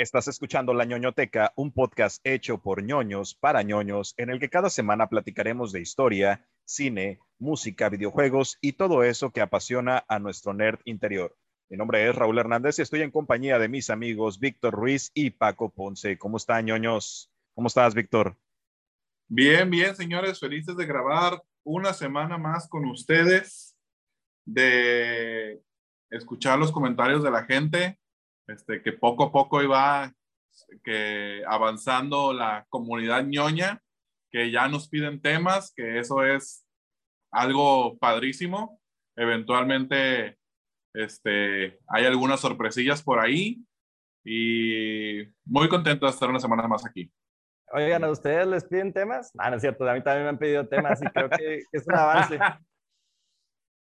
Estás escuchando La ñoñoteca, un podcast hecho por ñoños para ñoños, en el que cada semana platicaremos de historia, cine, música, videojuegos y todo eso que apasiona a nuestro nerd interior. Mi nombre es Raúl Hernández y estoy en compañía de mis amigos Víctor Ruiz y Paco Ponce. ¿Cómo están, ñoños? ¿Cómo estás, Víctor? Bien, bien, señores, felices de grabar una semana más con ustedes, de escuchar los comentarios de la gente, este, que poco a poco iba que avanzando la comunidad ñoña, que ya nos piden temas, que eso es algo padrísimo. Eventualmente, este, hay algunas sorpresillas por ahí y muy contento de estar una semana más aquí. Oigan, ¿a ustedes les piden temas? No, no es cierto, a mí también me han pedido temas y creo que es un avance.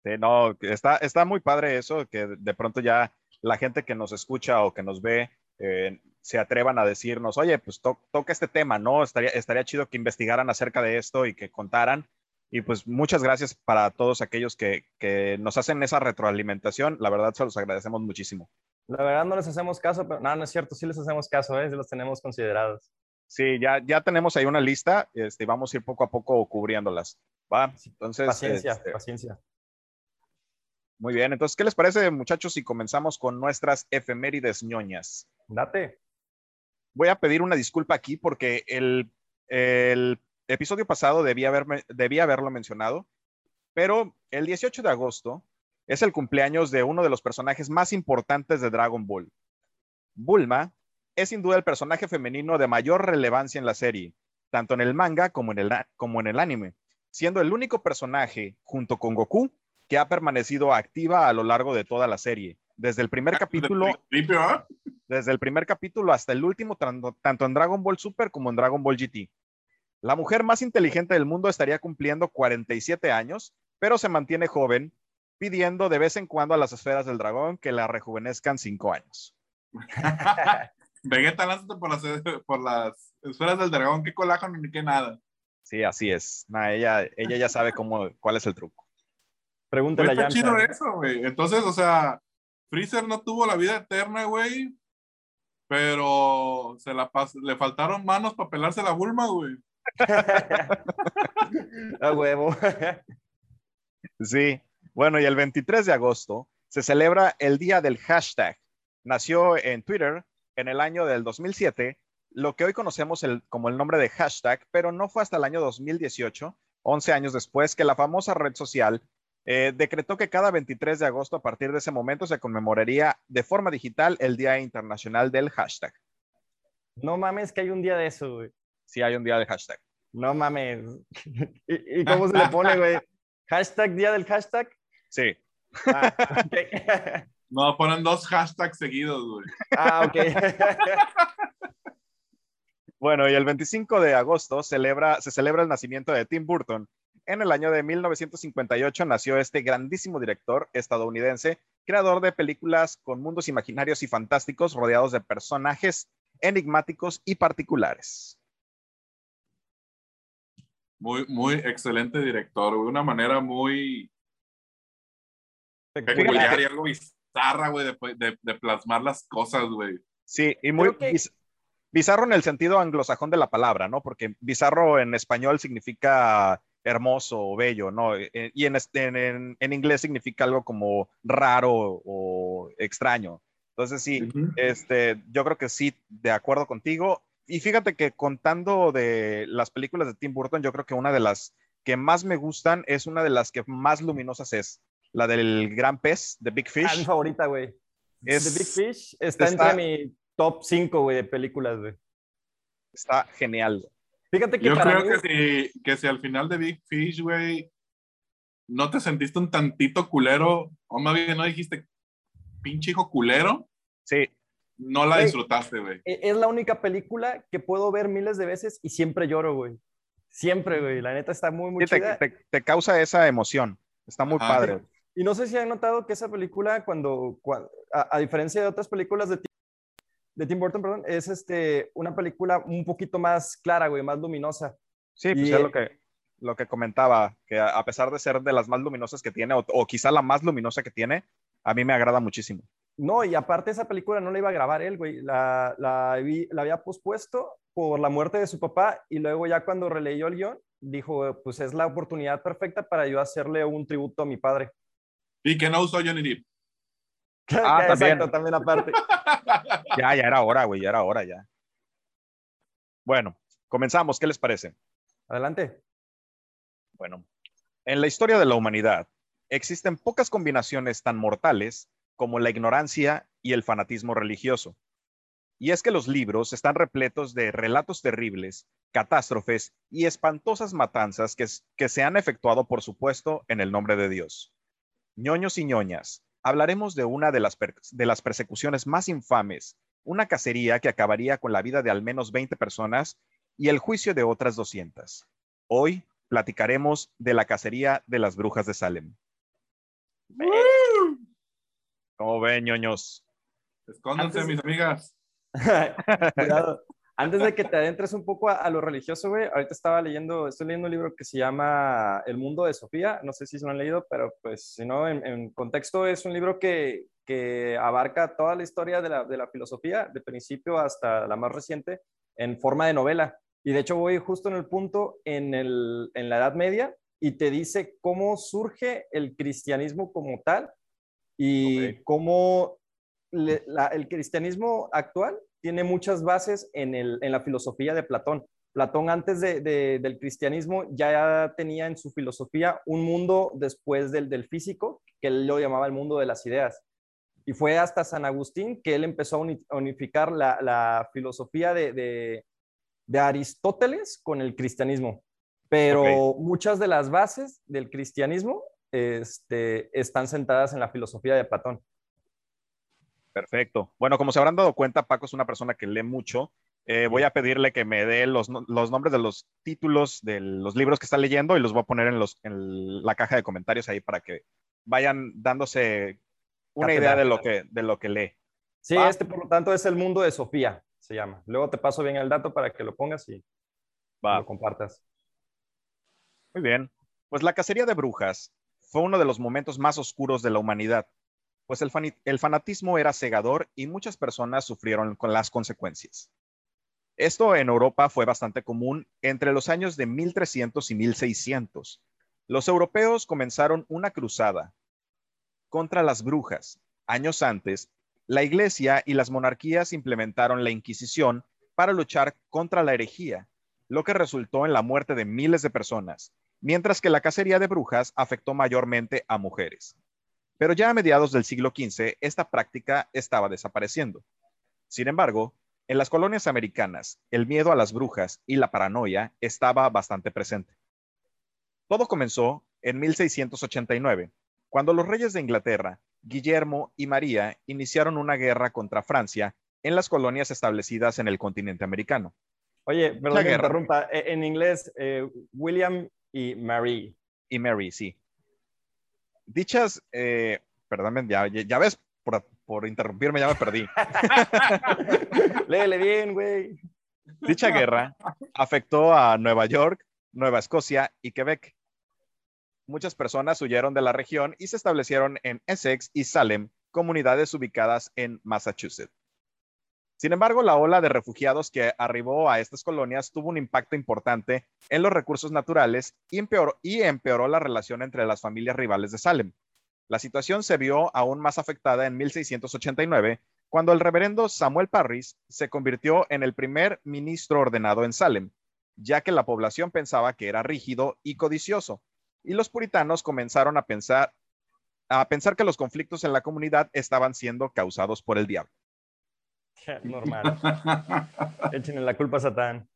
Sí, no, está, está muy padre eso, que de pronto ya la gente que nos escucha o que nos ve eh, se atrevan a decirnos, oye, pues toca este tema, ¿no? Estaría, estaría chido que investigaran acerca de esto y que contaran. Y pues muchas gracias para todos aquellos que, que nos hacen esa retroalimentación. La verdad, se los agradecemos muchísimo. La verdad no les hacemos caso, pero no, no es cierto, sí les hacemos caso, ¿eh? Sí los tenemos considerados. Sí, ya, ya tenemos ahí una lista este, vamos a ir poco a poco cubriéndolas. ¿va? Entonces, paciencia, este, paciencia. Muy bien, entonces, ¿qué les parece, muchachos, si comenzamos con nuestras efemérides ñoñas? Date. Voy a pedir una disculpa aquí porque el, el episodio pasado debía, haberme, debía haberlo mencionado, pero el 18 de agosto es el cumpleaños de uno de los personajes más importantes de Dragon Ball. Bulma es sin duda el personaje femenino de mayor relevancia en la serie, tanto en el manga como en el, como en el anime, siendo el único personaje, junto con Goku, que ha permanecido activa a lo largo de toda la serie. Desde el primer capítulo, desde el primer capítulo hasta el último, tanto en Dragon Ball Super como en Dragon Ball GT. La mujer más inteligente del mundo estaría cumpliendo 47 años, pero se mantiene joven, pidiendo de vez en cuando a las esferas del dragón que la rejuvenezcan 5 años. Vegeta, lánzate por las, por las esferas del dragón, qué colágeno ni qué nada. Sí, así es. ella, ella ya sabe cómo, cuál es el truco. Pregúntale a Está chido eso, güey. Entonces, o sea, Freezer no tuvo la vida eterna, güey, pero se la le faltaron manos para pelarse la Bulma, güey. a huevo. sí. Bueno, y el 23 de agosto se celebra el día del hashtag. Nació en Twitter en el año del 2007 lo que hoy conocemos como el nombre de hashtag, pero no fue hasta el año 2018, 11 años después, que la famosa red social eh, decretó que cada 23 de agosto a partir de ese momento se conmemoraría de forma digital el Día Internacional del Hashtag. No mames que hay un día de eso, güey. Sí, hay un día del hashtag. No mames. ¿Y, cómo se le pone, güey? ¿Hashtag día del hashtag? Sí. Ah, no, ponen dos hashtags seguidos, güey. Ah, ok. bueno, y el 25 de agosto celebra, se celebra el nacimiento de Tim Burton. En el año de 1958 nació este grandísimo director estadounidense, creador de películas con mundos imaginarios y fantásticos rodeados de personajes enigmáticos y particulares. Muy, muy excelente director, de una manera muy peculiar y algo bizarra, güey, de, de, plasmar las cosas, güey. Sí, y muy bizarro en el sentido anglosajón de la palabra, ¿no? Porque bizarro en español significa hermoso o bello, ¿no? E, e, y en, en, en, inglés significa algo como raro o extraño. Entonces sí, este, yo creo que sí, de acuerdo contigo. Y fíjate que contando de las películas de Tim Burton, yo creo que una de las que más me gustan es una de las que más luminosas es la del gran pez, de Big Fish. Ah, mi favorita, güey. Es, The Big Fish está, entre mi top 5, güey, de películas, güey. Está genial. Fíjate que Yo creo que, si, que si al final de Big Fish, güey, no te sentiste un tantito culero, o más bien no dijiste pinche hijo culero. Sí. No la disfrutaste, güey. E, es la única película que puedo ver miles de veces y siempre lloro, güey. Siempre, güey. La neta está muy, muy chida. Te, causa esa emoción. Está muy padre. Y no sé si han notado que esa película, cuando, a, diferencia de otras películas de, de Tim Burton, perdón, es este, una película un poquito más clara, güey, más luminosa. Sí, pues es lo que, lo que comentaba, que a pesar de ser de las más luminosas que tiene, o, quizá la más luminosa que tiene, a mí me agrada muchísimo. No, y aparte esa película no la iba a grabar él, güey. La, la, la había pospuesto por la muerte de su papá y luego ya cuando releyó el guion, dijo, pues es la oportunidad perfecta para yo hacerle un tributo a mi padre. Y que no usó Johnny Depp. Ah, Exacto, también aparte. ya, ya era hora, güey, ya era hora ya. Bueno, comenzamos, ¿qué les parece? Adelante. Bueno, en la historia de la humanidad existen pocas combinaciones tan mortales como la ignorancia y el fanatismo religioso. Y es que los libros están repletos de relatos terribles, catástrofes y espantosas matanzas que, que se han efectuado, por supuesto, en el nombre de Dios. ñoños y ñoñas, hablaremos de una de las, de las persecuciones más infames, una cacería que acabaría con la vida de al menos 20 personas y el juicio de otras 200. Hoy platicaremos de la cacería de las brujas de Salem. ¿Cómo ven, ñoños? Escóndanse, mis amigas. Antes de que te adentres un poco a, lo religioso, güey, ahorita estaba leyendo, estoy leyendo un libro que se llama El mundo de Sofía, no sé si se lo han leído, pero pues si no, en, contexto es un libro que, que abarca toda la historia de la, de la, filosofía, de principio hasta la más reciente, en forma de novela. Y de hecho voy justo en el punto en, el, en la Edad Media y te dice cómo surge el cristianismo como tal y cómo el cristianismo actual tiene muchas bases en, el, en la filosofía de Platón. Platón antes de, del cristianismo ya tenía en su filosofía un mundo después del, del físico, que él lo llamaba el mundo de las ideas. Y fue hasta San Agustín que él empezó a unificar la, la filosofía de, de, Aristóteles con el cristianismo. Pero muchas de las bases del cristianismo este, están sentadas en la filosofía de Platón. Perfecto. Bueno, como se habrán dado cuenta, Paco es una persona que lee mucho. Eh, voy a pedirle que me dé los, nombres de los títulos de los libros que está leyendo y los voy a poner en, los, en la caja de comentarios ahí para que vayan dándose una idea de lo, que, de lo que lee. Sí, este por lo tanto es el mundo de Sofía, se llama. Luego te paso bien el dato para que lo pongas y lo compartas. Muy bien. Pues la cacería de brujas fue uno de los momentos más oscuros de la humanidad pues el, fanatismo era cegador y muchas personas sufrieron con las consecuencias. Esto en Europa fue bastante común entre los años de 1300 y 1600. Los europeos comenzaron una cruzada contra las brujas. Años antes, la Iglesia y las monarquías implementaron la Inquisición para luchar contra la herejía, lo que resultó en la muerte de miles de personas, mientras que la cacería de brujas afectó mayormente a mujeres. Pero ya a mediados del siglo XV, esta práctica estaba desapareciendo. Sin embargo, en las colonias americanas, el miedo a las brujas y la paranoia estaba bastante presente. Todo comenzó en 1689, cuando los reyes de Inglaterra, Guillermo y María, iniciaron una guerra contra Francia en las colonias establecidas en el continente americano. Oye, perdón que interrumpa. E, en inglés, eh, William y Mary. Y Mary, sí. Dichas, eh, perdón, ya, ya ves, por, por, interrumpirme ya me perdí. Léele bien, güey. Dicha guerra afectó a Nueva York, Nueva Escocia y Quebec. Muchas personas huyeron de la región y se establecieron en Essex y Salem, comunidades ubicadas en Massachusetts. Sin embargo, la ola de refugiados que arribó a estas colonias tuvo un impacto importante en los recursos naturales y empeoró, la relación entre las familias rivales de Salem. La situación se vio aún más afectada en 1689, cuando el reverendo Samuel Parris se convirtió en el primer ministro ordenado en Salem, ya que la población pensaba que era rígido y codicioso, y los puritanos comenzaron a pensar, a pensar que los conflictos en la comunidad estaban siendo causados por el diablo. Normal. Échenle la culpa a Satán.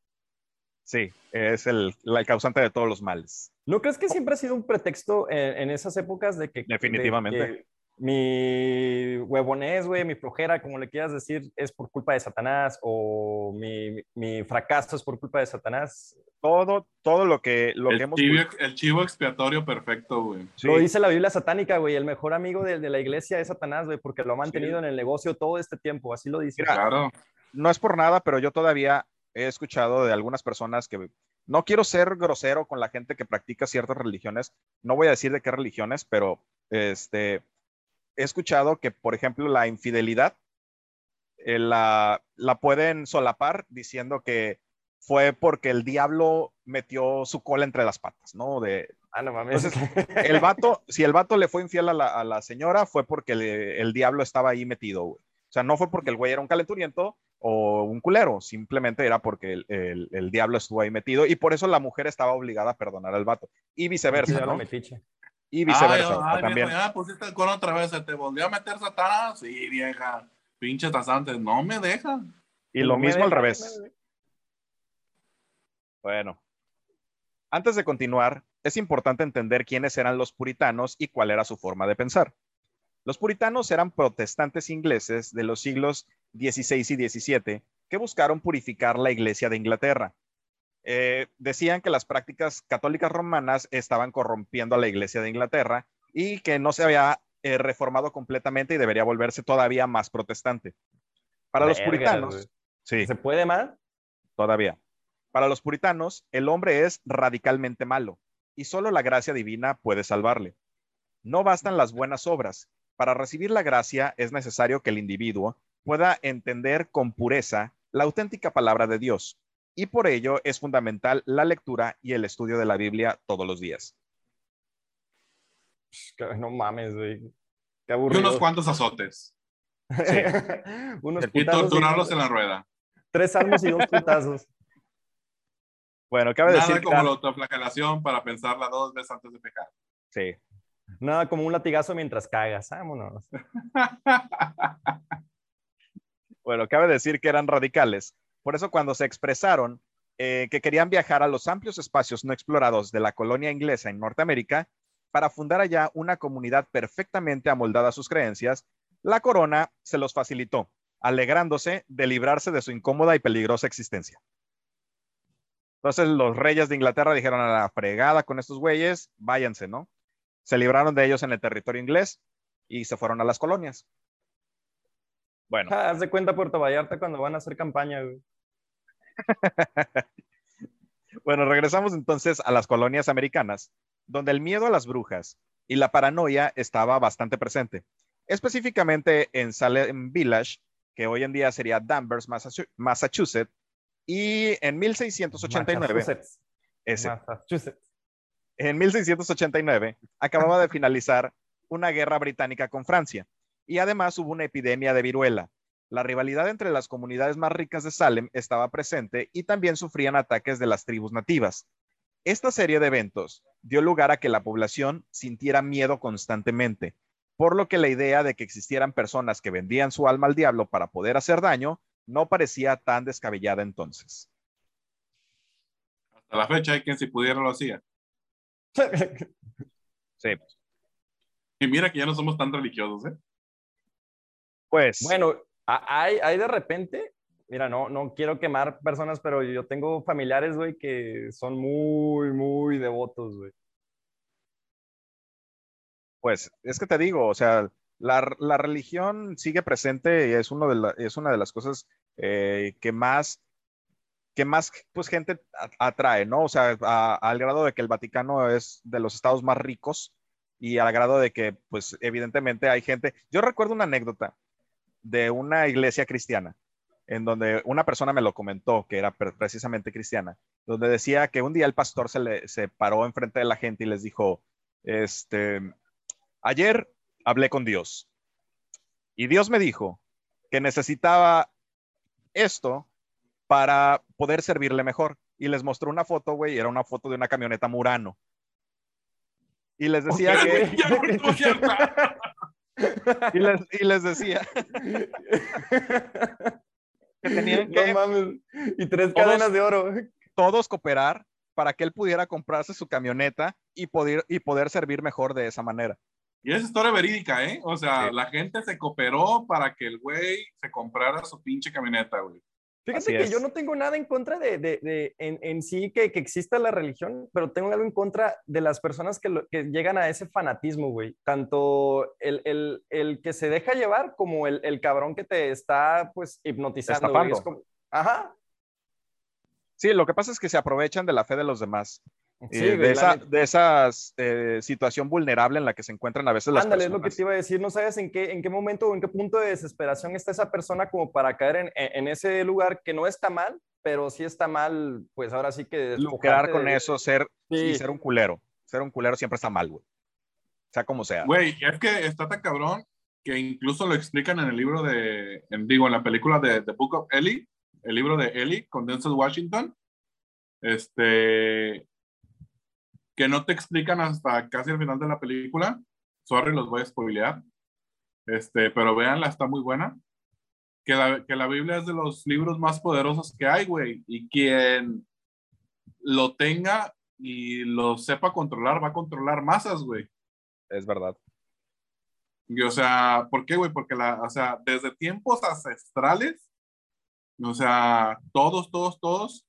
Sí, es el, causante de todos los males. ¿No crees que siempre ha sido un pretexto en, esas épocas de que... Definitivamente. Mi huevonés, güey, mi flojera, como le quieras decir, es por culpa de Satanás o mi, fracaso es por culpa de Satanás. Todo, todo lo que, lo el que hemos... Chivo, el chivo expiatorio perfecto, güey. Lo dice la Biblia satánica, güey. El mejor amigo de, la iglesia es Satanás, güey, porque lo ha mantenido en el negocio todo este tiempo. Así lo dice. claro. No es por nada, pero yo todavía he escuchado de algunas personas que no quiero ser grosero con la gente que practica ciertas religiones. No voy a decir de qué religiones, pero este, he escuchado que, por ejemplo, la infidelidad eh, la, la pueden solapar diciendo que fue porque el diablo metió su cola entre las patas, ¿no? De, Ah, no mames. entonces, el vato, si el vato le fue infiel a la, a la señora, fue porque le- el diablo estaba ahí metido, güey. O sea, no fue porque el güey era un calenturiento o un culero, simplemente era porque el, el- el diablo estuvo ahí metido y por eso la mujer estaba obligada a perdonar al vato. Y viceversa, ¿no? Y viceversa, Ay, ay, también. viejo, ya pusiste el cuerno otra vez. ¿Se te volvió a meter Satanás? Sí, vieja. Pinche tasante. No me dejan. Y lo No mismo al deja, revés. Bueno, antes de continuar, es importante entender quiénes eran los puritanos y cuál era su forma de pensar. Los puritanos eran protestantes ingleses de los siglos XVI y XVII que buscaron purificar la iglesia de Inglaterra. Eh, decían que las prácticas católicas romanas estaban corrompiendo a la iglesia de Inglaterra y que no se había eh, reformado completamente y debería volverse todavía más protestante. Para los puritanos, sí. ¿Se puede más? Todavía. Para los puritanos, el hombre es radicalmente malo y solo la gracia divina puede salvarle. No bastan las buenas obras. Para recibir la gracia es necesario que el individuo pueda entender con pureza la auténtica palabra de Dios y por ello es fundamental la lectura y el estudio de la Biblia todos los días. No mames, güey. Qué Y aburrido. unos cuantos azotes. Unos Y torturarlos en la rueda. Tres salmos y dos putazos. Bueno, cabe Nada decir que como la autoflagelación para pensarla dos veces antes de pecar. sí, Nada como un latigazo mientras cagas. Vámonos. Bueno, cabe decir que eran radicales. Por eso cuando se expresaron eh, que querían viajar a los amplios espacios no explorados de la colonia inglesa en Norteamérica para fundar allá una comunidad perfectamente amoldada a sus creencias, la corona se los facilitó, alegrándose de librarse de su incómoda y peligrosa existencia. Entonces los reyes de Inglaterra dijeron a la fregada con estos güeyes, váyanse, ¿no? Se libraron de ellos en el territorio inglés y se fueron a las colonias. Bueno. Haz de cuenta Puerto Vallarta cuando van a hacer campaña, güey. Bueno, regresamos entonces a las colonias americanas, donde el miedo a las brujas y la paranoia estaba bastante presente, específicamente en Salem Village, que hoy en día sería Danvers, Massachu- Massachusetts, y en 1689, Massachusetts. ese, Massachusetts. en 1689 acababa de finalizar una guerra británica con Francia y además hubo una epidemia de viruela. La rivalidad entre las comunidades más ricas de Salem estaba presente y también sufrían ataques de las tribus nativas. Esta serie de eventos dio lugar a que la población sintiera miedo constantemente, por lo que la idea de que existieran personas que vendían su alma al diablo para poder hacer daño no parecía tan descabellada entonces. Hasta la fecha hay quien si pudiera lo hacía. Sí, Y mira que ya no somos tan religiosos, ¿eh? pues bueno, hay, hay de repente, mira, no, no quiero quemar personas, pero yo tengo familiares, güey, que son muy, muy devotos, güey. Pues es que te digo, o sea, la, la religión sigue presente y es, uno de la- es una de las cosas eh, que más, que más pues, gente atrae, ¿no? O sea, a- al grado de que el Vaticano es de los estados más ricos y al grado de que, pues, evidentemente hay gente. Yo recuerdo una anécdota de una iglesia cristiana en donde una persona me lo comentó, que era pre- precisamente cristiana, donde decía que un día el pastor se, le, se paró enfrente de la gente y les dijo, este, Ayer hablé con Dios y Dios me dijo que necesitaba esto para poder servirle mejor. Y les mostró una foto, güey, y era una foto de una camioneta Murano. Y les decía que, y les, y les decía que tenían que No mames. Y tres Todos- cadenas de oro. todos cooperar para que él pudiera comprarse su camioneta y poder, y poder servir mejor de esa manera. Y es historia verídica, ¿eh? O sea, Sí. la gente se cooperó para que el güey se comprara su pinche camioneta, güey. Fíjate Así que es. yo no tengo nada en contra de, de- de- en, en sí que, que exista la religión, pero tengo algo en contra de las personas que, lo- que llegan a ese fanatismo, güey. Tanto el, el- el que se deja llevar como el, el cabrón que te está, pues, hipnotizando, güey. Es como- Ajá. Sí, lo que pasa es que se aprovechan de la fe de los demás. Sí, de, esa, de esa eh, situación vulnerable en la que se encuentran a veces las Ándale, es lo que te iba a decir. No sabes en qué, en qué momento o en qué punto de desesperación está esa persona como para caer en, en ese lugar que no está mal, pero sí está mal, pues ahora sí que... Lucrar con eso, ser, y ser un culero. Ser un culero siempre está mal, güey. Sea como sea. Güey, es que está tan cabrón que incluso lo explican en el libro de, digo, en la película de The Book of Ellie, el libro de Ellie con Denzel Washington. Este, que no te explican hasta casi el final de la película. Sorry, los voy a spoilear. Este, pero véanla, está muy buena. Que la, que la Biblia es de los libros más poderosos que hay, güey. Y quien lo tenga y lo sepa controlar, va a controlar masas, güey. Es verdad. Y, o sea, ¿por qué, güey? Porque la, o sea, desde tiempos ancestrales, o sea, todos, todos, todos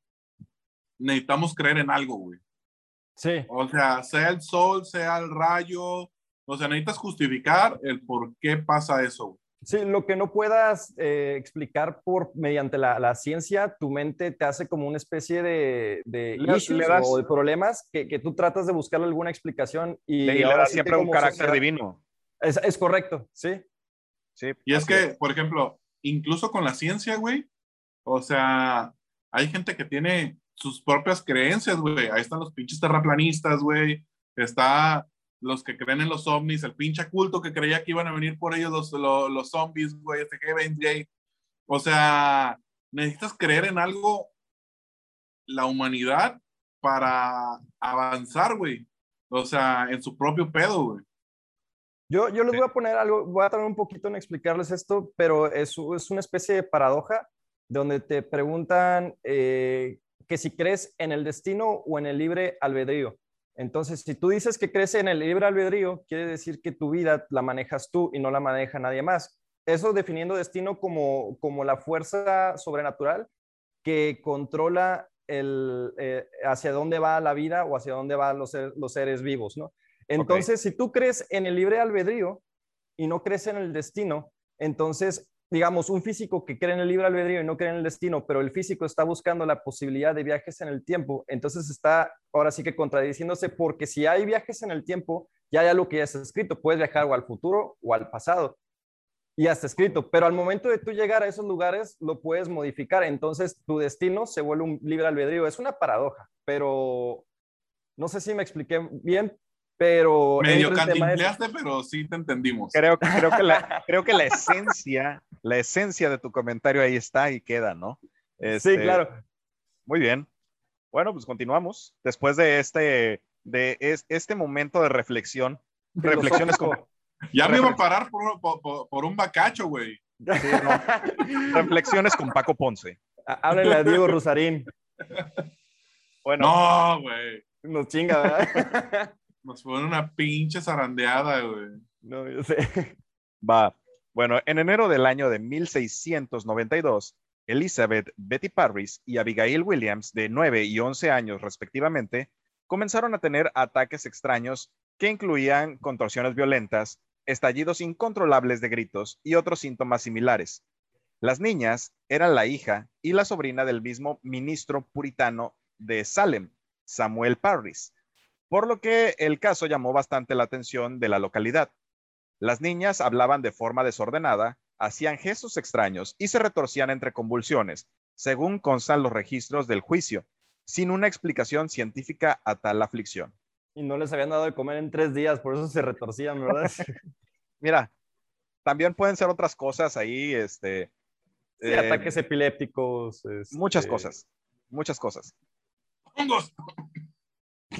necesitamos creer en algo, güey. Sí. O sea, sea el sol, sea el rayo, o sea, necesitas justificar el por qué pasa eso. Sí, lo que no puedas eh, explicar por mediante la, la, ciencia, tu mente te hace como una especie de, de issues o de problemas que, que, tú tratas de buscar alguna explicación y le, ahora siempre un carácter divino. Es, es, correcto, sí. Sí. Y es que, por ejemplo, incluso con la ciencia, güey, o sea, hay gente que tiene sus propias creencias, güey. Ahí están los pinches terraplanistas, güey. Está los que creen en los ovnis, el pinche culto que creía que iban a venir por ellos los, los, los zombies, güey, este J. O sea, necesitas creer en algo, la humanidad, para avanzar, güey. O sea, en su propio pedo, güey. Yo, yo les voy a poner algo, voy a tardar un poquito en explicarles esto, pero es, es una especie de paradoja donde te preguntan eh, que si crees en el destino o en el libre albedrío. Entonces, si tú dices que crees en el libre albedrío, quiere decir que tu vida la manejas tú y no la maneja nadie más. Eso definiendo destino como, como la fuerza sobrenatural que controla el, eh, hacia dónde va la vida o hacia dónde van los, los seres vivos, ¿no? Entonces, si tú crees en el libre albedrío y no crees en el destino, entonces digamos, un físico que cree en el libre albedrío y no cree en el destino, pero el físico está buscando la posibilidad de viajes en el tiempo, entonces está ahora sí que contradiciéndose porque si hay viajes en el tiempo, ya hay algo que ya está escrito, puedes viajar o al futuro o al pasado. Y ya está escrito, pero al momento de tú llegar a esos lugares lo puedes modificar, entonces tu destino se vuelve un libre albedrío. Es una paradoja, pero no sé si me expliqué bien, pero... Medio cantinfleaste, pero sí te entendimos. Creo, creo, que la, creo que la esencia, la esencia de tu comentario ahí está y queda, ¿no? sí, este, claro. Muy bien. Bueno, pues continuamos. Después de este, de este momento de reflexión, reflexiones como... Ya me iba a parar por, por, por un bacacho, güey. Reflexiones con Paco Ponce. Háblale a Diego Rosarín. Bueno. No, güey. Nos chinga, ¿verdad? Nos fue una pinche zarandeada, güey. No, yo sé. Va. Bueno, en enero del año de 1692, Elizabeth Betty Parris y Abigail Williams, de 9 y 11 años respectivamente, comenzaron a tener ataques extraños que incluían contorsiones violentas, estallidos incontrolables de gritos y otros síntomas similares. Las niñas eran la hija y la sobrina del mismo ministro puritano de Salem, Samuel Parris, por lo que el caso llamó bastante la atención de la localidad. Las niñas hablaban de forma desordenada, hacían gestos extraños y se retorcían entre convulsiones, según constan los registros del juicio, sin una explicación científica a tal aflicción. Y no les habían dado de comer en tres días, por eso se retorcían, ¿verdad? Mira, también pueden ser otras cosas ahí, este... Sí, ataques eh, epilépticos. Muchas este, cosas, muchas cosas.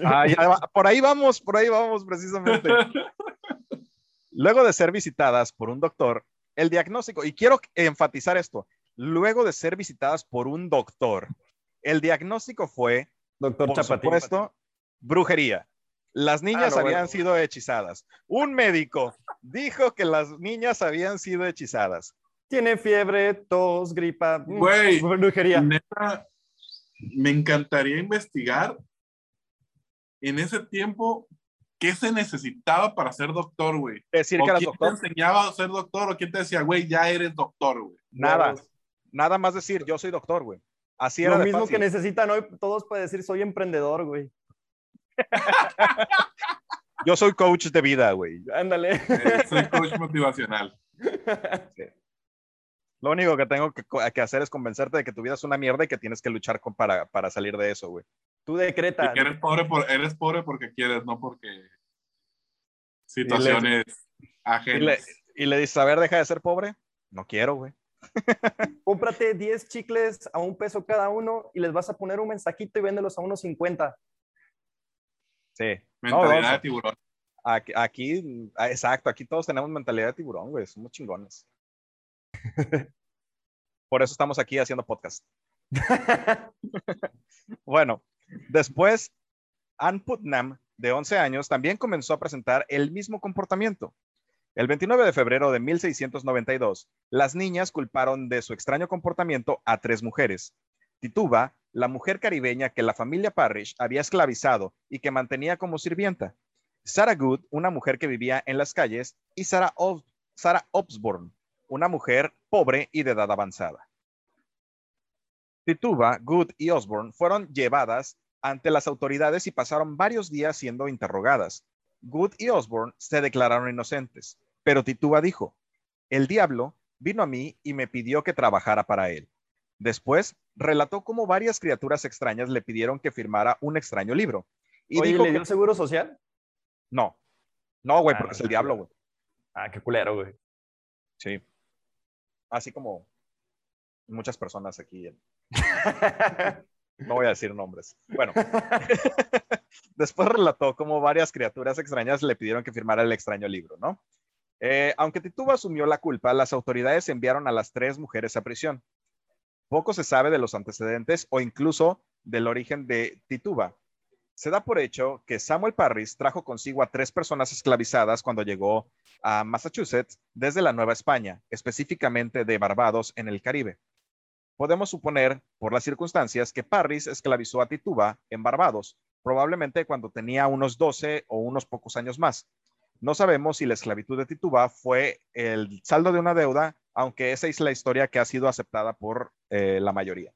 Ah, por ahí vamos, por ahí vamos precisamente. Luego de ser visitadas por un doctor, el diagnóstico, y quiero enfatizar esto, luego de ser visitadas por un doctor, el diagnóstico fue, doctor por supuesto, brujería. Las niñas ah, habían sido hechizadas. Un médico dijo que las niñas habían sido hechizadas. Tiene fiebre, tos, gripa, mm, Güey, brujería. me encantaría investigar en ese tiempo, ¿qué se necesitaba para ser doctor, güey? Decir que eras quién doctor. te enseñaba a ser doctor o quién te decía, güey, ya eres doctor, güey? Nada. Nada más decir, yo soy doctor, güey. Así era. Lo mismo que necesitan hoy todos para decir, soy emprendedor, güey. Yo soy coach de vida, güey. Ándale. Eh, soy coach motivacional. Lo único que tengo que, que hacer es convencerte de que tu vida es una mierda y que tienes que luchar con, para, para salir de eso, güey. Tú decreta. Eres pobre, por, eres pobre porque quieres, no porque situaciones Y le, ajenas. y le dices, a ver, deja de ser pobre. No quiero, güey. Cómprate 10 chicles a un peso cada uno y les vas a poner un mensajito y véndelos a unos 50. Sí. Mentalidad no, de tiburón. Aquí, aquí, ah, exacto, aquí todos tenemos mentalidad de tiburón, güey, somos chingones. Por eso estamos aquí haciendo podcast. Bueno, después, Ann Putnam, de 11 años, también comenzó a presentar el mismo comportamiento. El 29 de febrero de 1692, las niñas culparon de su extraño comportamiento a tres mujeres. Tituba, la mujer caribeña que la familia Parrish había esclavizado y que mantenía como sirvienta. Sarah Good, una mujer que vivía en las calles, y Sarah, Os- Sarah una mujer pobre y de edad avanzada. Tituba, Good y Osborne fueron llevadas ante las autoridades y pasaron varios días siendo interrogadas. Good y Osborne se declararon inocentes, pero Tituba dijo, el diablo vino a mí y me pidió que trabajara para él. Después, relató cómo varias criaturas extrañas le pidieron que firmara un extraño libro. Y Oye, dijo ¿le que dio seguro social? no, no, güey, Ah, porque no, es el diablo, güey. Ah, qué culero, güey. Sí. Así como muchas personas aquí. en- No voy a decir nombres. Bueno, después relató cómo varias criaturas extrañas le pidieron que firmara el extraño libro, ¿no? Eh, aunque Tituba asumió la culpa, las autoridades enviaron a las tres mujeres a prisión. Poco se sabe de los antecedentes o incluso del origen de Tituba. Se da por hecho que Samuel Parris trajo consigo a tres personas esclavizadas cuando llegó a Massachusetts desde la Nueva España, específicamente de Barbados en el Caribe. Podemos suponer, por las circunstancias, que Parris esclavizó a Tituba en Barbados, probablemente cuando tenía unos 12 o unos pocos años más. No sabemos si la esclavitud de Tituba fue el saldo de una deuda, aunque esa es la historia que ha sido aceptada por eh, la mayoría.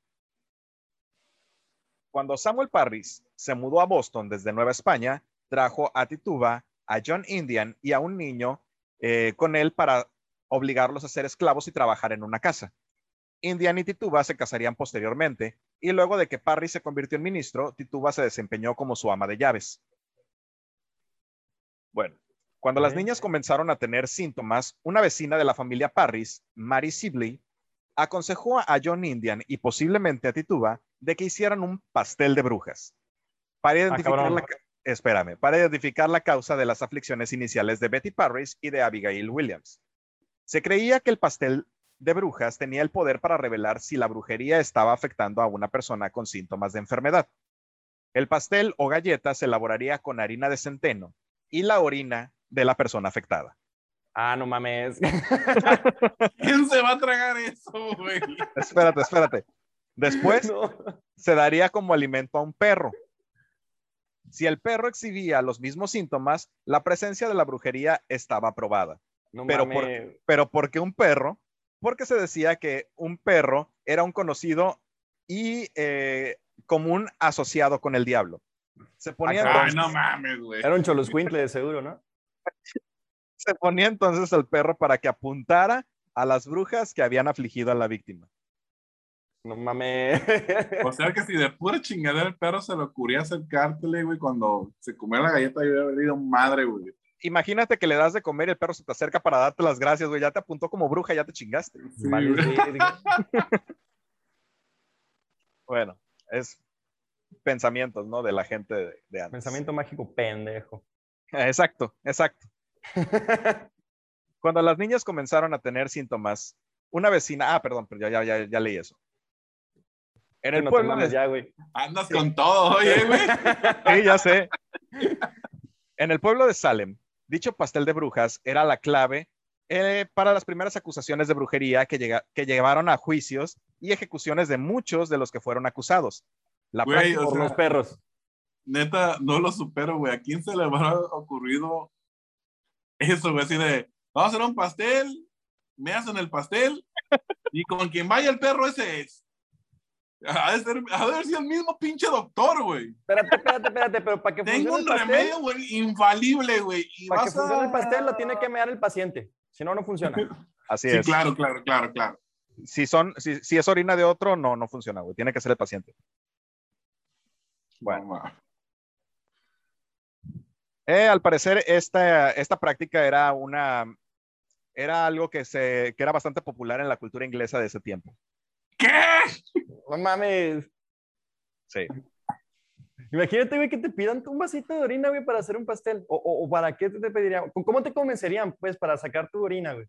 Cuando Samuel Parris se mudó a Boston desde Nueva España, trajo a Tituba, a John Indian y a un niño eh, con él para obligarlos a ser esclavos y trabajar en una casa. Indian y Tituba se casarían posteriormente, y luego de que Parris se convirtió en ministro, Tituba se desempeñó como su ama de llaves. Bueno, cuando las niñas comenzaron a tener síntomas, una vecina de la familia Parris, Mary Sibley, aconsejó a John Indian y posiblemente a Tituba de que hicieran un pastel de brujas para identificar cabrón. la, espérame, para identificar la causa de las aflicciones iniciales de Betty Parris y de Abigail Williams. Se creía que el pastel de brujas tenía el poder para revelar si la brujería estaba afectando a una persona con síntomas de enfermedad. El pastel o galleta se elaboraría con harina de centeno y la orina de la persona afectada. Ah, no mames. ¿Quién se va a tragar eso, güey? Espérate, espérate. Después No. se daría como alimento a un perro. Si el perro exhibía los mismos síntomas, la presencia de la brujería estaba probada. No Pero por- mames. Pero ¿por qué un perro? Porque se decía que un perro era un conocido y eh, común asociado con el diablo. Se ponía, Ah, Ay, entonces, no mames, güey. Era un choluscuincle de seguro, ¿no? se ponía entonces el perro para que apuntara a las brujas que habían afligido a la víctima. No mames. O sea que si de pura chingadera el perro se le ocurría acercártele, güey, cuando se comía la galleta, yo hubiera venido madre, güey. Imagínate que le das de comer y el perro se te acerca para darte las gracias, güey. Ya te apuntó como bruja, ya te chingaste. Sí, Vale. Bueno, es pensamientos, ¿no? De la gente de, de antes. Pensamiento mágico pendejo. Exacto, exacto. Cuando las niñas comenzaron a tener síntomas, una vecina, ah, perdón, pero ya, ya, ya, ya leí eso. En el No pueblo de, ya, güey. Andas con todo, oye, güey. Sí, ya sé. En el pueblo de Salem, dicho pastel de brujas era la clave eh, para las primeras acusaciones de brujería que, llega- que llevaron a juicios y ejecuciones de muchos de los que fueron acusados. La Güey, Por sea, los perros. Neta, no lo supero, güey. ¿A quién se le habrá ocurrido eso, güey? Así de, vamos a hacer un pastel, me hacen el pastel, y con quien vaya el perro ese es. Ha de, ser, ha de haber sido el mismo pinche doctor, güey. Espérate, espérate, espérate, pero para que Tengo un el pastel, remedio, güey, infalible, güey. para que vas a- funcione el pastel lo tiene que mear el paciente. Si no, no funciona. Así Sí, es. claro, claro, claro, claro. Si, son, si, si es orina de otro, no, no funciona, güey. Tiene que ser el paciente. Bueno. Eh, al parecer, esta, esta práctica era una. Era algo que, se, que era bastante popular en la cultura inglesa de ese tiempo. ¿Qué? No mames. Sí. Imagínate, güey, que te pidan un vasito de orina, güey, para hacer un pastel. O, o- o para qué te pedirían. ¿Cómo te convencerían, pues, para sacar tu orina, güey?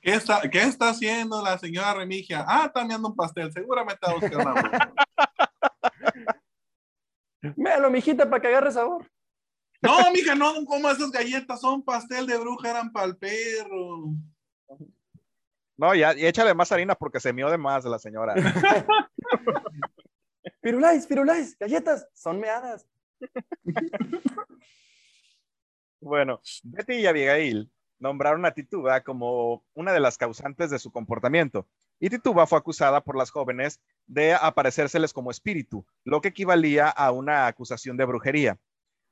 ¿Qué está, ¿Qué está haciendo la señora Remigia? Ah, está meando un pastel. Seguramente va a buscar una broma. Méalo, mijita, para que agarre sabor. No, mija, no como esas galletas son pastel de bruja, eran para el perro. No, ya, y échale más harina porque se mió de más la señora. Pirulais, pirulais, galletas, son meadas. Bueno, Betty y Abigail nombraron a Tituba como una de las causantes de su comportamiento, y Tituba fue acusada por las jóvenes de aparecérseles como espíritu, lo que equivalía a una acusación de brujería.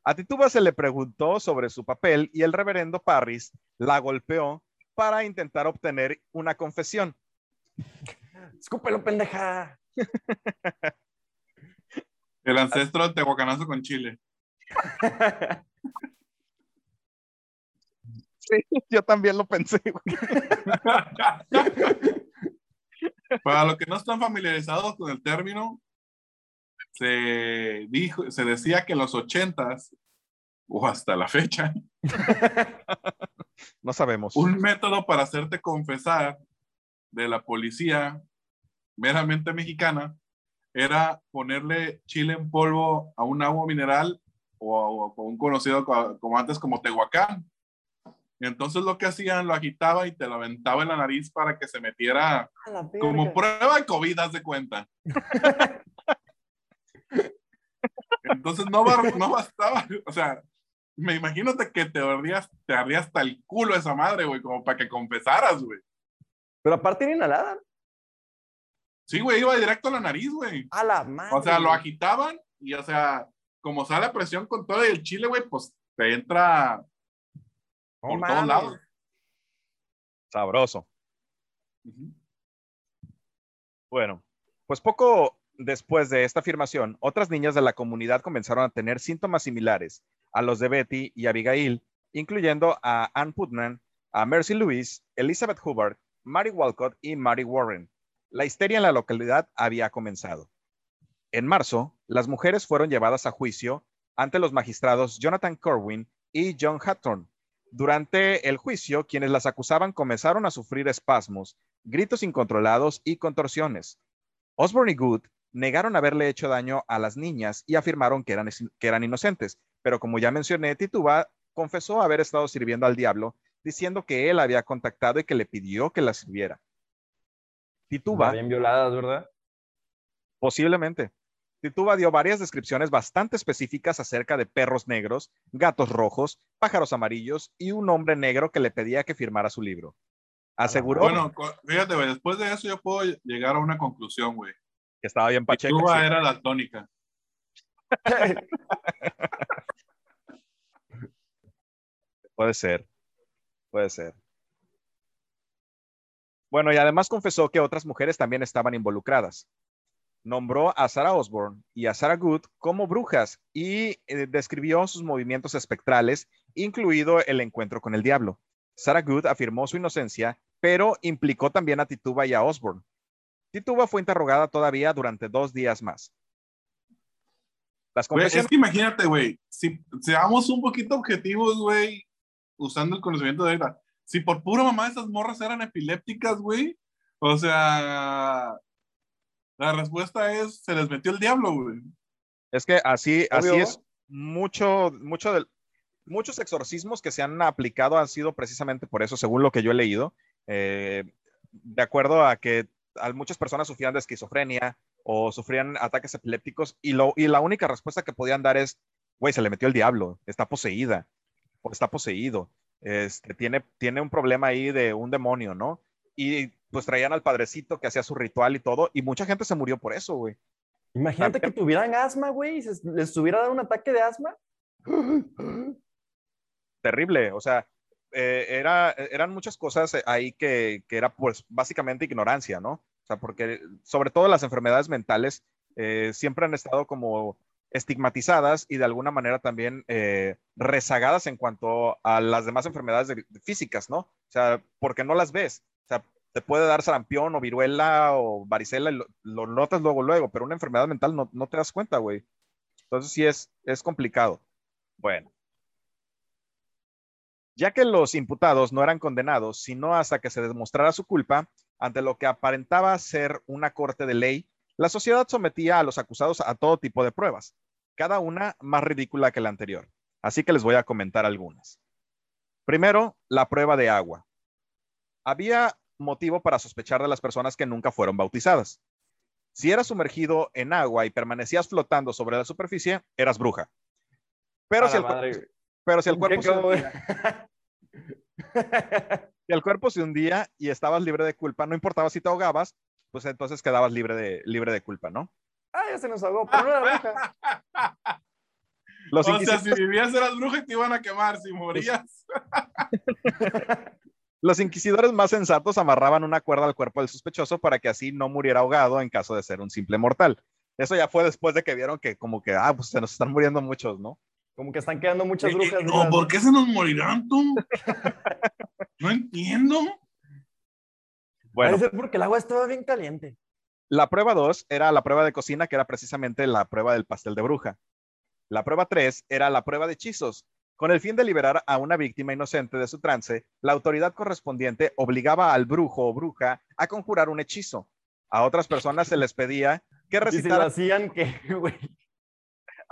A Tituba se le preguntó sobre su papel y el reverendo Parris la golpeó para intentar obtener una confesión. Escúpelo, pendeja. El ancestro tehuacanazo con chile. Sí, yo también lo pensé. Para los que no están familiarizados con el término, se dijo, se decía que en los ochentas o hasta la fecha, No sabemos. un método para hacerte confesar de la policía meramente mexicana era ponerle chile en polvo a un agua mineral o a, o a un conocido co- como antes como Tehuacán. Entonces lo que hacían, lo agitaba y te lo aventaba en la nariz para que se metiera como prueba de COVID, haz de cuenta. Entonces no bastaba, o sea, me imagino que te ardías, te hasta el culo esa madre, güey, como para que confesaras, güey. Pero aparte era inhalada. Sí, güey, iba directo a la nariz, güey. A la madre. O sea, lo agitaban y, o sea, como sale a presión con todo el chile, güey, pues te entra por todos lados. Sabroso. Bueno, pues poco después de esta afirmación, otras niñas de la comunidad comenzaron a tener síntomas similares a los de Betty y Abigail, incluyendo a Ann Putnam, a Mercy Lewis, Elizabeth Hubbard, Mary Walcott y Mary Warren. La histeria en la localidad había comenzado. En marzo, las mujeres fueron llevadas a juicio ante los magistrados Jonathan Corwin y John Hatton. Durante el juicio, quienes las acusaban comenzaron a sufrir espasmos, gritos incontrolados y contorsiones. Osborne y Good negaron haberle hecho daño a las niñas y afirmaron que eran, que eran inocentes, pero como ya mencioné, Tituba confesó haber estado sirviendo al diablo, diciendo que él había contactado y que le pidió que la sirviera. Tituba, Bien violadas, ¿verdad? posiblemente. Tituba dio varias descripciones bastante específicas acerca de perros negros, gatos rojos, pájaros amarillos y un hombre negro que le pedía que firmara su libro. Aseguró Bueno, fíjate, güey, después de eso yo puedo llegar a una conclusión, güey. Que estaba bien. Cuba sí. era daltónica. Puede ser, puede ser. Bueno, y además confesó que otras mujeres también estaban involucradas. Nombró a Sarah Osborne y a Sarah Good como brujas y eh, describió sus movimientos espectrales, incluido el encuentro con el diablo. Sarah Good afirmó su inocencia, pero implicó también a Tituba y a Osborne. Tituba fue interrogada todavía durante dos días más. Las confesiones es que imagínate, güey, si seamos un poquito objetivos, güey, usando el conocimiento de ahorita, si por pura mamá esas morras eran epilépticas, güey, o sea, la respuesta es, se les metió el diablo, güey. Es que así, así es mucho, mucho del, muchos exorcismos que se han aplicado han sido precisamente por eso, según lo que yo he leído, eh, de acuerdo a que a muchas personas sufrían de esquizofrenia o sufrían ataques epilépticos y, lo, y la única respuesta que podían dar es, güey, se le metió el diablo, está poseída o está poseído, este, tiene, tiene un problema ahí de un demonio, ¿no? y pues traían al padrecito que hacía su ritual y todo, y mucha gente se murió por eso, güey. Imagínate que tuvieran asma, güey, y se- les estuviera dando un ataque de asma. Terrible, o sea, eh, era, eran muchas cosas ahí que, era pues básicamente ignorancia, ¿no? O sea, porque sobre todo las enfermedades mentales eh, siempre han estado como estigmatizadas y de alguna manera también eh, rezagadas en cuanto a las demás enfermedades de- de físicas, ¿no? O sea, porque no las ves. O sea, te puede dar sarampión o viruela o varicela lo, lo notas luego, luego, pero una enfermedad mental no, no te das cuenta, güey. Entonces sí es, es complicado. Bueno. Ya que los imputados no eran condenados, sino hasta que se demostrara su culpa, ante lo que aparentaba ser una corte de ley, la sociedad sometía a los acusados a todo tipo de pruebas, cada una más ridícula que la anterior. Así que les voy a comentar algunas. Primero, la prueba de agua. Había motivo para sospechar de las personas que nunca fueron bautizadas. Si eras sumergido en agua y permanecías flotando sobre la superficie, eras bruja. Pero, si el, madre. Pero si el ¿Qué cuerpo se hundía- si el cuerpo se hundía y estabas libre de culpa, no importaba si te ahogabas, pues entonces quedabas libre de, libre de culpa, ¿no? Ah, ya se nos ahogó, pero no era bruja. Los, o sea, si inquisidores, vivías eras bruja y te iban a quemar, si morías. los inquisidores más sensatos amarraban una cuerda al cuerpo del sospechoso para que así no muriera ahogado en caso de ser un simple mortal. Eso ya fue después de que vieron que como que, ah, pues se nos están muriendo muchos, ¿no? Como que están quedando muchas Eh, brujas. eh, no, ¿por qué se nos morirán tú? No entiendo. Bueno, Parece porque el agua estaba bien caliente. La prueba 2 era la prueba de cocina, que era precisamente la prueba del pastel de bruja. La prueba 3 era la prueba de hechizos. Con el fin de liberar a una víctima inocente de su trance, la autoridad correspondiente obligaba al brujo o bruja a conjurar un hechizo. A otras personas se les pedía que Y si lo recitaran, hacían, que, güey.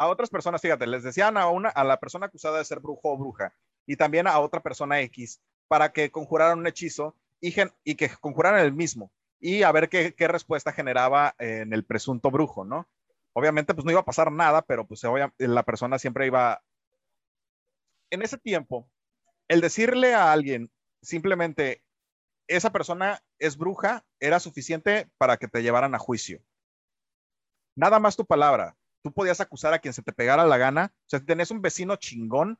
A otras personas, fíjate, les decían a una, a la persona acusada de ser brujo o bruja y también a otra persona X para que conjuraran un hechizo y, gen- y que conjuraran el mismo y a ver qué, respuesta generaba en el presunto brujo, ¿no? Obviamente, pues no iba a pasar nada, pero pues la persona siempre iba... En ese tiempo, el decirle a alguien simplemente, esa persona es bruja, era suficiente para que te llevaran a juicio. Nada más tu palabra. Tú podías acusar a quien se te pegara la gana. O sea, si tenés un vecino chingón,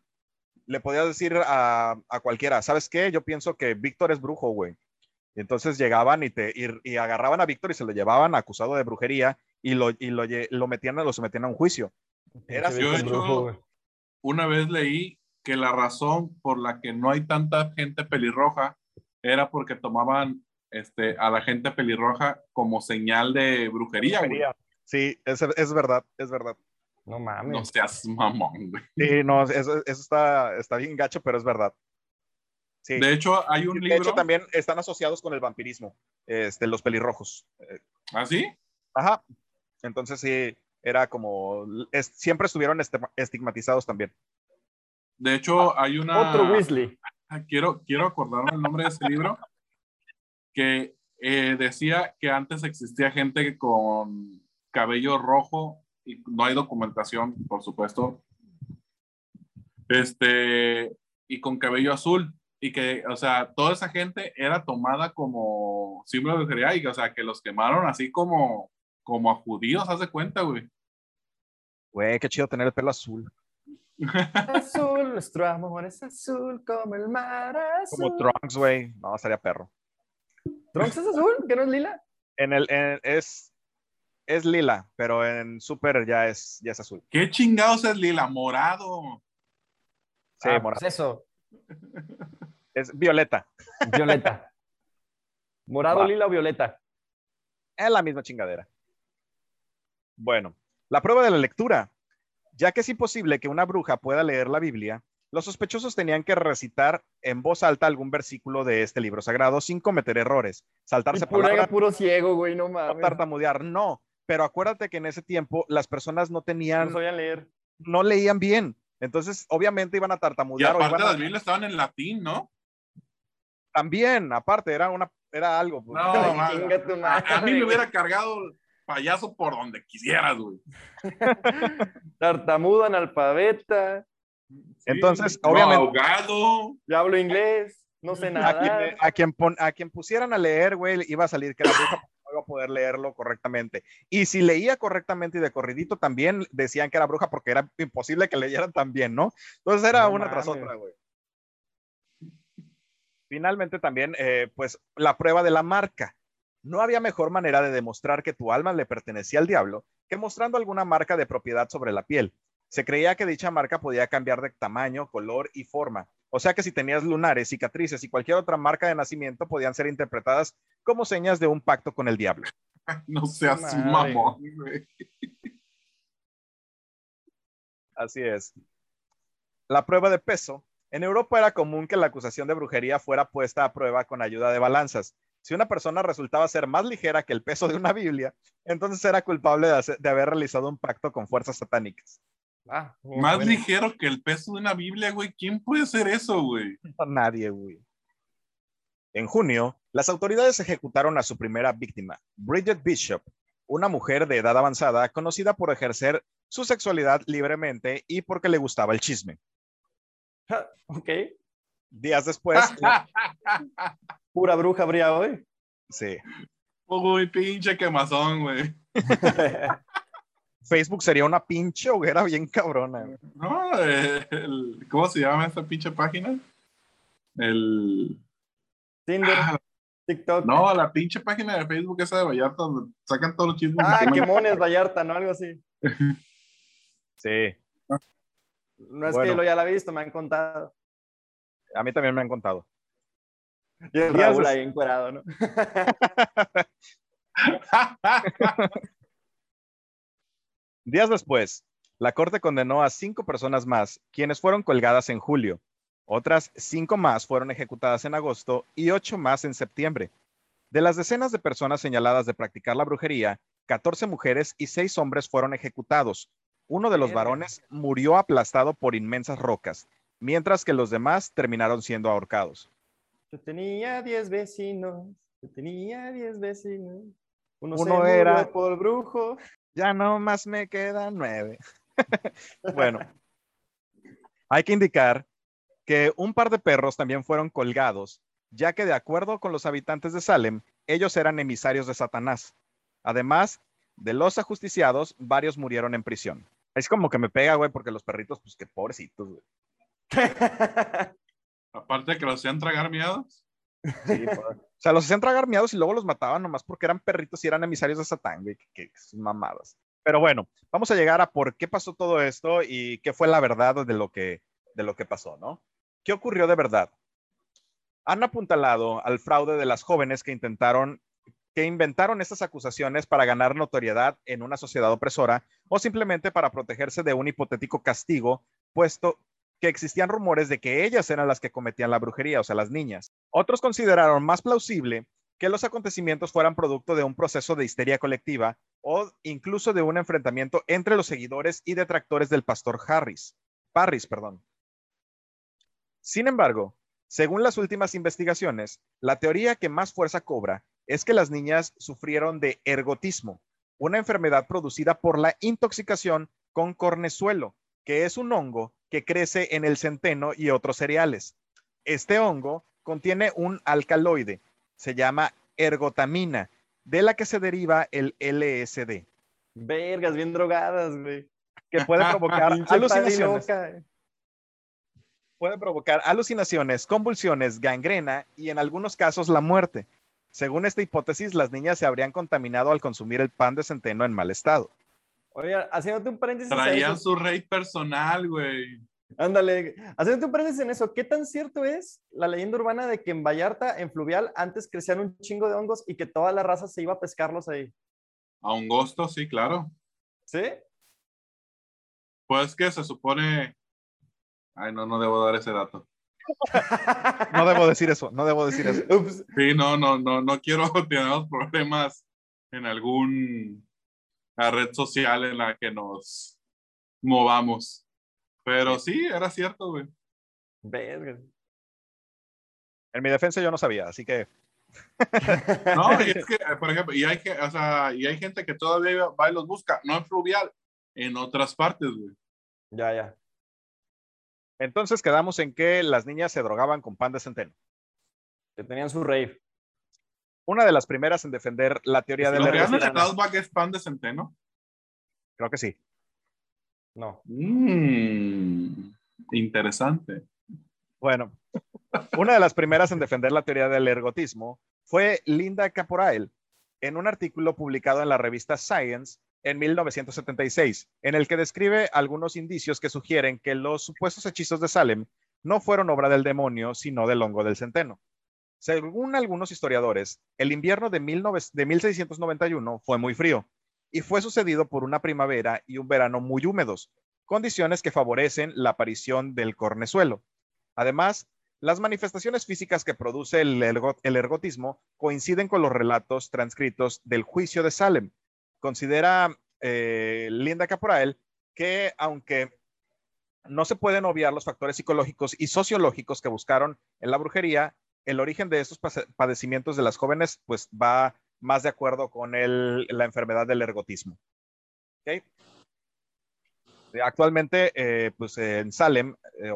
le podías decir a, a cualquiera, ¿sabes qué? Yo pienso que Víctor es brujo, güey. Y entonces llegaban y, te, y, y agarraban a Víctor y se lo llevaban acusado de brujería y lo, y lo, lo metían, lo sometían a un juicio. Era yo hecho- brujo. Una vez leí que la razón por la que no hay tanta gente pelirroja era porque tomaban este, a la gente pelirroja como señal de brujería, güey. Sí, es, es verdad, es verdad. No mames. No seas mamón, güey. Sí, no, eso, eso está, está bien gacho, pero es verdad. Sí. De hecho, hay un de libro. hecho, también están asociados con el vampirismo, este, los pelirrojos. Eh, ¿Ah, sí? Ajá. Entonces sí, era como, es- siempre estuvieron este- estigmatizados también. De hecho, hay una. Otro Weasley. Ah, Quiero, quiero acordarme el nombre de ese libro. Que eh, decía que antes existía gente con cabello rojo y no hay documentación, por supuesto. Este, y con cabello azul. Y que, o sea, toda esa gente era tomada como símbolo de brujería y, o sea, que los quemaron así como, como a judíos, haz de cuenta, güey. Güey, qué chido tener el pelo azul. Azul, nuestro amor es azul como el mar azul. Como Trunks, güey. No, estaría perro. ¿Trunks es azul? ¿Que no es lila? En el, en- es, es lila, pero en Super ya es, ya es azul. ¿Qué chingados es lila? Morado. Sí, Ah, morado. pues eso. Es violeta. Violeta. Morado, Va. lila o violeta. Es la misma chingadera. Bueno, la prueba de la lectura. Ya que es imposible que una bruja pueda leer la Biblia, los sospechosos tenían que recitar en voz alta algún versículo de este libro sagrado sin cometer errores, saltarse palabras, puro ciego, güey, no no mames. tartamudear, no. Pero acuérdate que en ese tiempo las personas no No tenían, sabían leer. no leían bien. Entonces, obviamente iban a Y tartamudear. o aparte iban a- las Biblias estaban en latín, ¿no? También, aparte, era una, era algo. pues. No, madre. tu A, madre, a mí me hubiera cargado payaso por donde quisieras, güey. Tartamudo, analfabeta, Entonces, No, obviamente- ahogado. ya hablo inglés. No sé A nada. quien, a quien pon- a quien pusieran a leer, güey, iba a salir que era bruja no iba a poder leerlo correctamente. Y si leía correctamente y de corridito también decían que era bruja porque era imposible que leyeran tan bien, ¿no? Entonces era No una tras mames. otra, güey. Finalmente también, eh, pues la prueba de la marca. No había mejor manera de demostrar que tu alma le pertenecía al diablo que mostrando alguna marca de propiedad sobre la piel. Se creía que dicha marca podía cambiar de tamaño, color y forma. O sea que si tenías lunares, cicatrices y cualquier otra marca de nacimiento podían ser interpretadas como señas de un pacto con el diablo. No seas Madre. mamón. Así es. La prueba de peso. En Europa era común que la acusación de brujería fuera puesta a prueba con ayuda de balanzas. Si una persona resultaba ser más ligera que el peso de una Biblia, entonces era culpable de, hacer- de haber realizado un pacto con fuerzas satánicas. Ah, Más bueno. ligero que el peso de una Biblia, güey. ¿Quién puede hacer eso, güey? Nadie, güey. En junio, las autoridades ejecutaron a su primera víctima, Bridget Bishop, una mujer de edad avanzada conocida por ejercer su sexualidad libremente y porque le gustaba el chisme. Ok. Días después, la- Pura bruja habría hoy. sí, Uy, pinche quemazón, güey. Facebook sería una pinche hoguera bien cabrona. güey. No, eh, el- ¿cómo se llama esta pinche página? El. Tinder, Ah, TikTok. no, la pinche página de Facebook esa de Vallarta donde sacan todos los chismes. Ah, encima. Quemones, Vallarta, ¿no? Algo así. Sí, No es Bueno. que lo ya la he visto, me han contado. a mí también me han contado. Y el Raúl ahí encuerado, ¿no? Días después, la corte condenó a cinco personas más, quienes fueron colgadas en julio. Otras cinco más fueron ejecutadas en agosto y ocho más en septiembre. De las decenas de personas señaladas de practicar la brujería, 14 mujeres y seis hombres fueron ejecutados. Uno de los varones murió aplastado por inmensas rocas, mientras que los demás terminaron siendo ahorcados. Yo tenía 10 vecinos, yo tenía 10 vecinos. Uno, se Uno murió era- por brujo. Ya no más me quedan nueve. bueno, hay que indicar que un par de perros también fueron colgados, ya que de acuerdo con los habitantes de Salem, ellos eran emisarios de Satanás. Además de los ajusticiados, varios murieron en prisión. Es como que me pega, güey, porque los perritos, pues qué pobrecitos, güey. Aparte de que los hacían tragar miados. Pobre. o sea, los hacían tragar miados y luego los mataban nomás porque eran perritos y eran emisarios de Satán, güey. Que son mamadas. Pero bueno, vamos a llegar a por qué pasó todo esto y qué fue la verdad de lo que, de lo que pasó, ¿no? ¿Qué ocurrió de verdad? Han apuntalado al fraude de las jóvenes que intentaron, que inventaron estas acusaciones para ganar notoriedad en una sociedad opresora o simplemente para protegerse de un hipotético castigo, puesto que existían rumores de que ellas eran las que cometían la brujería, o sea, las niñas. Otros consideraron más plausible que los acontecimientos fueran producto de un proceso de histeria colectiva o incluso de un enfrentamiento entre los seguidores y detractores del pastor Harris. Parris, perdón. Sin embargo, según las últimas investigaciones, la teoría que más fuerza cobra es que las niñas sufrieron de ergotismo, una enfermedad producida por la intoxicación con cornezuelo, que es un hongo que crece en el centeno y otros cereales. Este hongo contiene un alcaloide, se llama ergotamina, de la que se deriva el LSD, Vergas, bien drogadas, güey. que puede provocar alucinaciones. puede provocar alucinaciones, convulsiones, gangrena y en algunos casos la muerte. Según esta hipótesis, las niñas se habrían contaminado al consumir el pan de centeno en mal estado. Oye, haciéndote un paréntesis. Traían su rey personal, güey. Ándale, haciéndote un paréntesis en eso, ¿qué tan cierto es la leyenda urbana de que en Vallarta, en Fluvial, antes crecían un chingo de hongos y que toda la raza se iba a pescarlos ahí? A un gosto, sí, claro. ¿Sí? Pues que se supone. Ay, no, no debo dar ese dato. No debo decir eso, no debo decir eso. Ups. Sí, no, no, no, no quiero tener problemas en algún la red social en la que nos movamos. Pero sí, era cierto, güey. En mi defensa yo no sabía, así que No, y es que, por ejemplo, y hay, o sea, y hay gente que todavía va y los busca, no en fluvial, en otras partes, güey. Ya, ya. entonces quedamos en que las niñas se drogaban con pan de centeno. Que tenían su rave. Una de las primeras en defender la teoría del ¿Los reales de ergotismo. Carlsbad es pan de centeno? Creo que sí. No. Mm, interesante. Bueno, una de las primeras en defender la teoría del ergotismo fue Linda Caporael en un artículo publicado en la revista Science en 1976, en el que describe algunos indicios que sugieren que los supuestos hechizos de Salem no fueron obra del demonio, sino del hongo del centeno. Según algunos historiadores, el invierno de, 19 de 1691 fue muy frío y fue sucedido por una primavera y un verano muy húmedos, condiciones que favorecen la aparición del cornezuelo. Además, las manifestaciones físicas que produce el, ergo- el ergotismo coinciden con los relatos transcritos del juicio de Salem. Considera eh, Linda Caporael que aunque no se pueden obviar los factores psicológicos y sociológicos que buscaron en la brujería, el origen de estos padecimientos de las jóvenes pues va más de acuerdo con el- la enfermedad del ergotismo. ¿Ok? Eh, Actualmente, eh, pues en Salem, eh,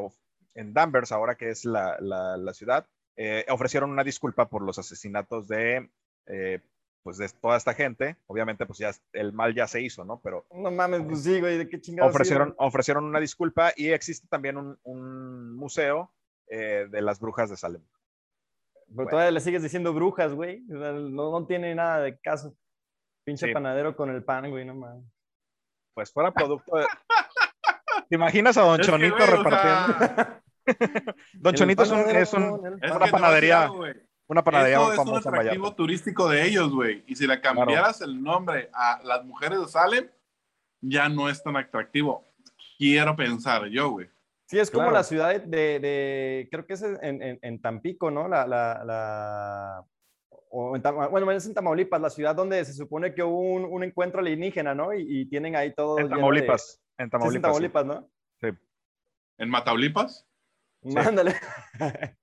en Danvers, ahora que es la, la- la ciudad, eh, ofrecieron una disculpa por los asesinatos de, eh, pues de toda esta gente. Obviamente, pues ya el mal ya se hizo, ¿no? Pero No mames, pues sí, güey, ¿de qué chingados? ofrecieron, sirve? ofrecieron una disculpa y existe también un, un museo eh, de las brujas de Salem. Pero todavía le sigues diciendo brujas, güey. O sea, no, no tiene nada de caso. Pinche Sí. panadero con el pan, güey, no mames. Pues fuera producto de... ¿Te imaginas a Don Es que, Chonito o repartiendo? sea, Don El Chonito es, un- es es Una panadería. una panadería Eso es un famosa atractivo turístico de ellos, güey. Y si le cambiaras el nombre a las mujeres de Salem, ya no es tan atractivo. Quiero pensar yo, güey. Sí, es como Claro. la ciudad de, de- de- creo que es en, en- en Tampico, ¿no? La, la, la- o en bueno, es en Tamaulipas, la ciudad donde se supone que hubo un, un encuentro alienígena, ¿no? Y, y tienen ahí todo En lleno de- Tamaulipas. En Sí, es en Tamaulipas. sí. Tamaulipas, ¿no? En Mataulipas, Mándale.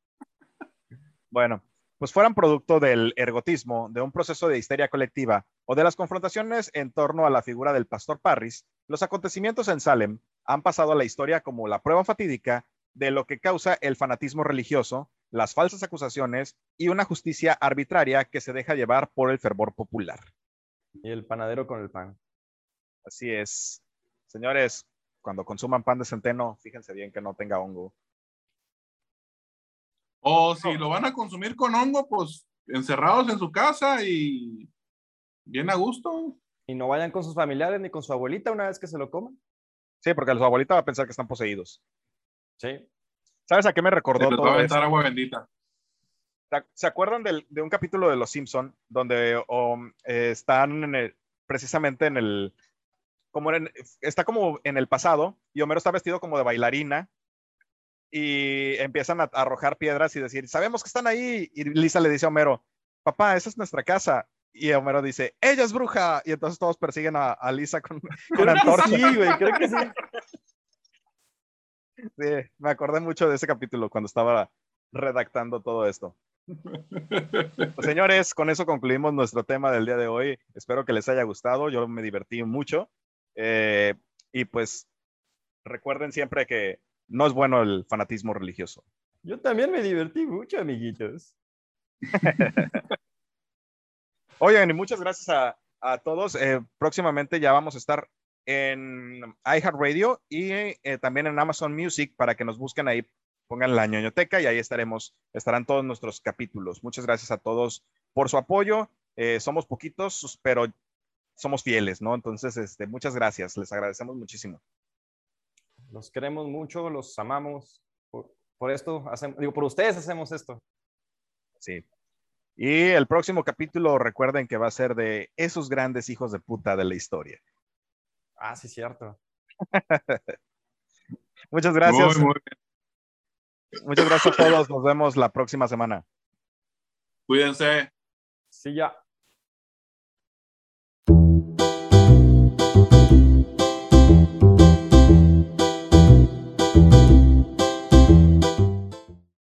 Bueno, pues fueran producto del ergotismo, de un proceso de histeria colectiva o de las confrontaciones en torno a la figura del pastor Parris, los acontecimientos en Salem han pasado a la historia como la prueba fatídica de lo que causa el fanatismo religioso, las falsas acusaciones y una justicia arbitraria que se deja llevar por el fervor popular. Y el panadero con el pan. Así es. Señores, cuando consuman pan de centeno, fíjense bien que no tenga hongo. O si lo van a consumir con hongo, pues encerrados en su casa y bien a gusto. Y no vayan con sus familiares ni con su abuelita una vez que se lo coman. Sí, porque su abuelita va a pensar que están poseídos. Sí. ¿Sabes a qué me Se recordó les va a todo esto? aventar agua bendita. ¿Se- ¿Se acuerdan del- de un capítulo de Los Simpson donde um, eh, están en el- precisamente en el, como en, está como en el pasado y Homero está vestido como de bailarina y empiezan a, a arrojar piedras y decir, sabemos que están ahí. Y Lisa le dice a Homero, papá, esa es nuestra casa. Y Homero dice, ella es bruja. Y entonces todos persiguen a, a Lisa con, con antorcha. sí, güey, creo que sí. Sí, me acordé mucho de ese capítulo cuando estaba redactando todo esto. Pues, señores, con eso concluimos nuestro tema del día de hoy. Espero que les haya gustado. Yo me divertí mucho. Eh, y pues recuerden siempre que no es bueno el fanatismo religioso. Yo también me divertí mucho, amiguitos. Oigan, y muchas gracias a, a todos. Eh, próximamente ya vamos a estar en iHeartRadio y eh, también en Amazon Music para que nos busquen ahí, pongan la ñoñoteca y ahí estaremos, estarán todos nuestros capítulos. Muchas gracias a todos por su apoyo. Eh, somos poquitos, pero somos fieles, ¿no? Entonces, este, muchas gracias, les agradecemos muchísimo. Los queremos mucho, los amamos. Por, por esto hacemos, digo, por ustedes hacemos esto. Sí. Y el próximo capítulo, recuerden que va a ser de esos grandes hijos de puta de la historia. Ah, sí, cierto. Muchas gracias. Muy, muy bien. Muchas gracias a todos. Nos vemos la próxima semana. Cuídense. Sí, ya.